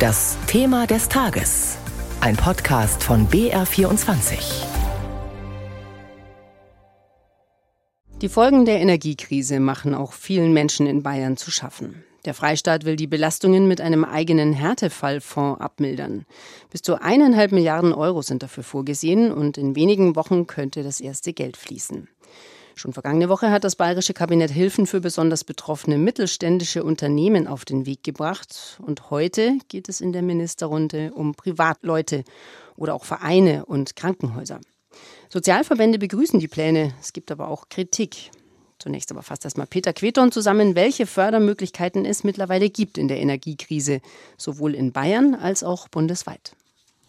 Das Thema des Tages. Ein Podcast von BR24. Die Folgen der Energiekrise machen auch vielen Menschen in Bayern zu schaffen. Der Freistaat will die Belastungen mit einem eigenen Härtefallfonds abmildern. Bis zu eineinhalb Milliarden Euro sind dafür vorgesehen und in wenigen Wochen könnte das erste Geld fließen. Schon vergangene Woche hat das bayerische Kabinett Hilfen für besonders betroffene mittelständische Unternehmen auf den Weg gebracht. Und heute geht es in der Ministerrunde um Privatleute oder auch Vereine und Krankenhäuser. Sozialverbände begrüßen die Pläne. Es gibt aber auch Kritik. Zunächst aber fasst erstmal Peter Queton zusammen, welche Fördermöglichkeiten es mittlerweile gibt in der Energiekrise, sowohl in Bayern als auch bundesweit.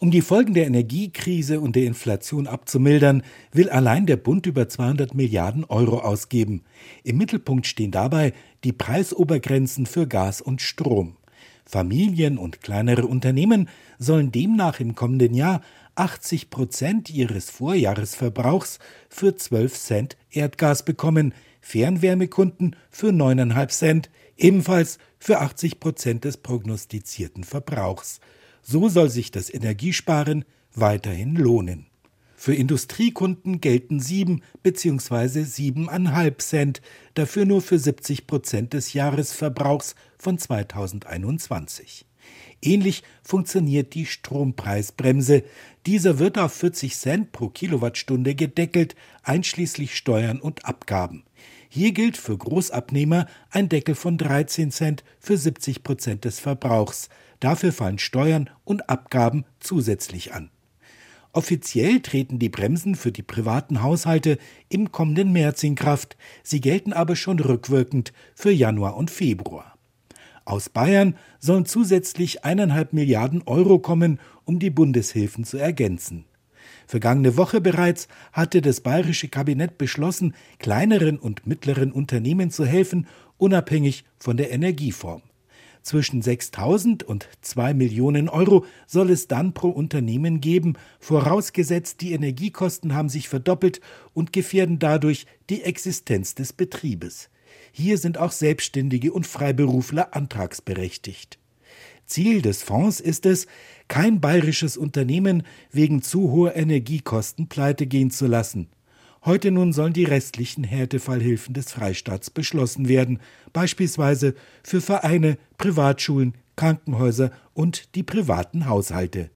Um die Folgen der Energiekrise und der Inflation abzumildern, will allein der Bund über 200 Milliarden Euro ausgeben. Im Mittelpunkt stehen dabei die Preisobergrenzen für Gas und Strom. Familien und kleinere Unternehmen sollen demnach im kommenden Jahr 80 Prozent ihres Vorjahresverbrauchs für 12 Cent Erdgas bekommen, Fernwärmekunden für 9,5 Cent, ebenfalls für 80 Prozent des prognostizierten Verbrauchs. So soll sich das Energiesparen weiterhin lohnen. Für Industriekunden gelten 7 bzw. 7,5 Cent, dafür nur für 70 Prozent des Jahresverbrauchs von 2021. Ähnlich funktioniert die Strompreisbremse. Dieser wird auf 40 Cent pro Kilowattstunde gedeckelt, einschließlich Steuern und Abgaben. Hier gilt für Großabnehmer ein Deckel von 13 Cent für 70 Prozent des Verbrauchs. Dafür fallen Steuern und Abgaben zusätzlich an. Offiziell treten die Bremsen für die privaten Haushalte im kommenden März in Kraft. Sie gelten aber schon rückwirkend für Januar und Februar. Aus Bayern sollen zusätzlich eineinhalb Milliarden Euro kommen, um die Bundeshilfen zu ergänzen. Vergangene Woche bereits hatte das bayerische Kabinett beschlossen, kleineren und mittleren Unternehmen zu helfen, unabhängig von der Energieform. Zwischen 6.000 und 2 Millionen Euro soll es dann pro Unternehmen geben, vorausgesetzt die Energiekosten haben sich verdoppelt und gefährden dadurch die Existenz des Betriebes. Hier sind auch Selbstständige und Freiberufler antragsberechtigt. Ziel des Fonds ist es, kein bayerisches Unternehmen wegen zu hoher Energiekosten pleite gehen zu lassen. Heute nun sollen die restlichen Härtefallhilfen des Freistaats beschlossen werden, beispielsweise für Vereine, Privatschulen, Krankenhäuser und die privaten Haushalte.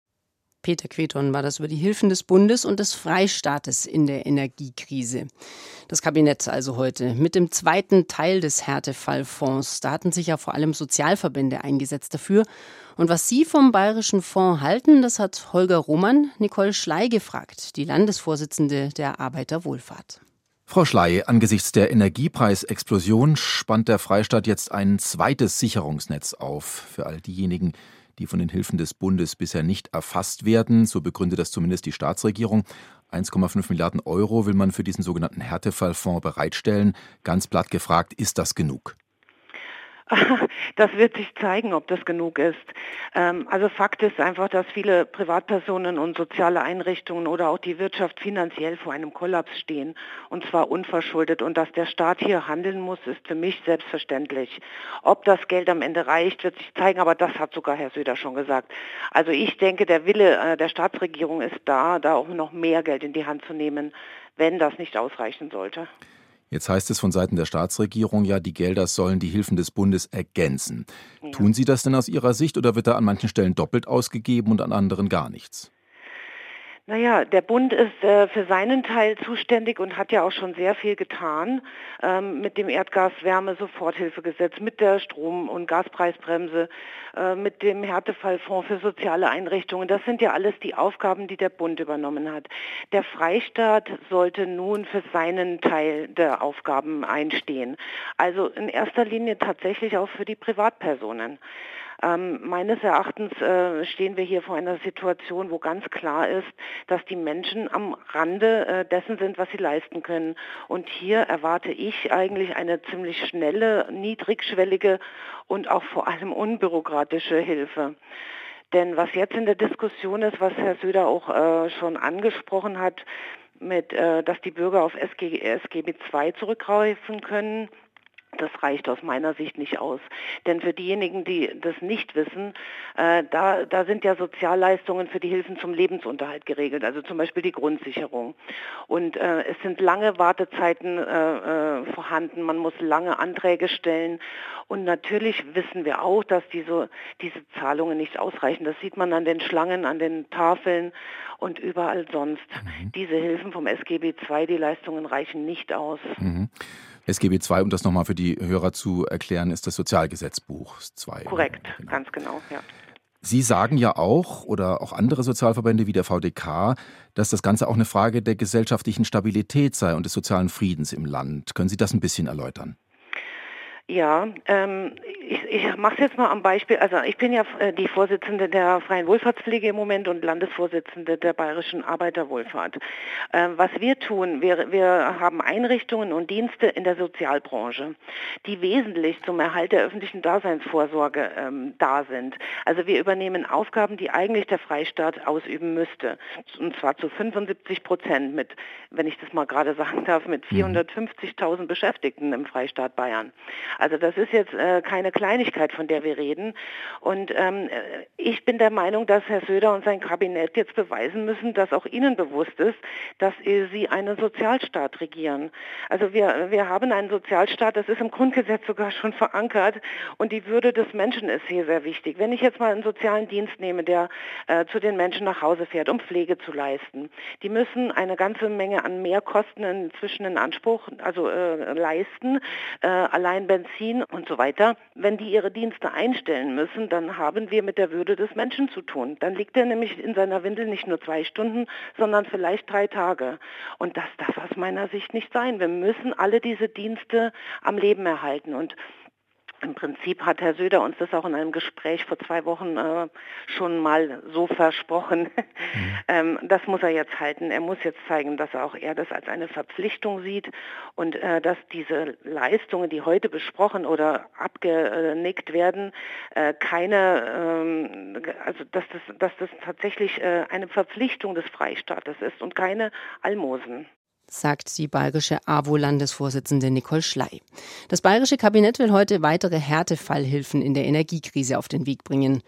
Peter Queton war das über die Hilfen des Bundes und des Freistaates in der Energiekrise. Das Kabinett also heute mit dem zweiten Teil des Härtefallfonds. Da hatten sich ja vor allem Sozialverbände eingesetzt dafür. Und was Sie vom Bayerischen Fonds halten, das hat Holger Roman Nicole Schley gefragt, die Landesvorsitzende der Arbeiterwohlfahrt. Frau Schley, angesichts der Energiepreisexplosion spannt der Freistaat jetzt ein zweites Sicherungsnetz auf für all diejenigen, die von den Hilfen des Bundes bisher nicht erfasst werden. So begründet das zumindest die Staatsregierung. 1,5 Milliarden Euro will man für diesen sogenannten Härtefallfonds bereitstellen. Ganz platt gefragt, ist das genug? Das wird sich zeigen, ob das genug ist. Ähm, also Fakt ist einfach, dass viele Privatpersonen und soziale Einrichtungen oder auch die Wirtschaft finanziell vor einem Kollaps stehen und zwar unverschuldet und dass der Staat hier handeln muss, ist für mich selbstverständlich. Ob das Geld am Ende reicht, wird sich zeigen, aber das hat sogar Herr Söder schon gesagt. Also ich denke, der Wille äh, der Staatsregierung ist da, da auch noch mehr Geld in die Hand zu nehmen, wenn das nicht ausreichen sollte. Jetzt heißt es von Seiten der Staatsregierung ja, die Gelder sollen die Hilfen des Bundes ergänzen. Ja. Tun Sie das denn aus Ihrer Sicht oder wird da an manchen Stellen doppelt ausgegeben und an anderen gar nichts? Naja, der Bund ist äh, für seinen Teil zuständig und hat ja auch schon sehr viel getan ähm, mit dem Erdgas-Wärme-Soforthilfegesetz, mit der Strom- und Gaspreisbremse, äh, mit dem Härtefallfonds für soziale Einrichtungen. Das sind ja alles die Aufgaben, die der Bund übernommen hat. Der Freistaat sollte nun für seinen Teil der Aufgaben einstehen. Also in erster Linie tatsächlich auch für die Privatpersonen. Ähm, meines Erachtens äh, stehen wir hier vor einer Situation, wo ganz klar ist, dass die Menschen am Rande äh, dessen sind, was sie leisten können. Und hier erwarte ich eigentlich eine ziemlich schnelle, niedrigschwellige und auch vor allem unbürokratische Hilfe. Denn was jetzt in der Diskussion ist, was Herr Söder auch äh, schon angesprochen hat, mit, äh, dass die Bürger auf SG, SGB II zurückgreifen können, das reicht aus meiner Sicht nicht aus. Denn für diejenigen, die das nicht wissen, äh, da, da sind ja Sozialleistungen für die Hilfen zum Lebensunterhalt geregelt, also zum Beispiel die Grundsicherung. Und äh, es sind lange Wartezeiten äh, äh vorhanden, man muss lange Anträge stellen. Und natürlich wissen wir auch, dass diese, diese Zahlungen nicht ausreichen. Das sieht man an den Schlangen, an den Tafeln und überall sonst. Mhm. Diese Hilfen vom SGB II, die Leistungen reichen nicht aus. Mhm. SGB II, um das nochmal für die Hörer zu erklären, ist das Sozialgesetzbuch II. Korrekt, genau. ganz genau, ja. Sie sagen ja auch, oder auch andere Sozialverbände wie der VDK, dass das Ganze auch eine Frage der gesellschaftlichen Stabilität sei und des sozialen Friedens im Land. Können Sie das ein bisschen erläutern? Ja, ähm, ich, ich mache es jetzt mal am Beispiel. Also ich bin ja äh, die Vorsitzende der Freien Wohlfahrtspflege im Moment und Landesvorsitzende der Bayerischen Arbeiterwohlfahrt. Ähm, was wir tun, wir, wir haben Einrichtungen und Dienste in der Sozialbranche, die wesentlich zum Erhalt der öffentlichen Daseinsvorsorge ähm, da sind. Also wir übernehmen Aufgaben, die eigentlich der Freistaat ausüben müsste. Und zwar zu 75 Prozent mit, wenn ich das mal gerade sagen darf, mit 450.000 mhm. Beschäftigten im Freistaat Bayern. Also das ist jetzt äh, keine Kleinigkeit, von der wir reden. Und ähm, ich bin der Meinung, dass Herr Söder und sein Kabinett jetzt beweisen müssen, dass auch ihnen bewusst ist, dass sie einen Sozialstaat regieren. Also wir, wir haben einen Sozialstaat, das ist im Grundgesetz sogar schon verankert und die Würde des Menschen ist hier sehr wichtig. Wenn ich jetzt mal einen sozialen Dienst nehme, der äh, zu den Menschen nach Hause fährt, um Pflege zu leisten, die müssen eine ganze Menge an Mehrkosten inzwischen in Anspruch also äh, leisten, äh, allein Benzin Benzin und so weiter, wenn die ihre Dienste einstellen müssen, dann haben wir mit der Würde des Menschen zu tun. Dann liegt er nämlich in seiner Windel nicht nur zwei Stunden, sondern vielleicht drei Tage. Und das darf aus meiner Sicht nicht sein. Wir müssen alle diese Dienste am Leben erhalten. Und im Prinzip hat Herr Söder uns das auch in einem Gespräch vor zwei Wochen äh, schon mal so versprochen. Mhm. ähm, das muss er jetzt halten. Er muss jetzt zeigen, dass auch er das als eine Verpflichtung sieht und äh, dass diese Leistungen, die heute besprochen oder abgenickt werden, äh, keine, ähm, also dass das, dass das tatsächlich äh, eine Verpflichtung des Freistaates ist und keine Almosen sagt die bayerische AWO-Landesvorsitzende Nicole Schley. Das bayerische Kabinett will heute weitere Härtefallhilfen in der Energiekrise auf den Weg bringen.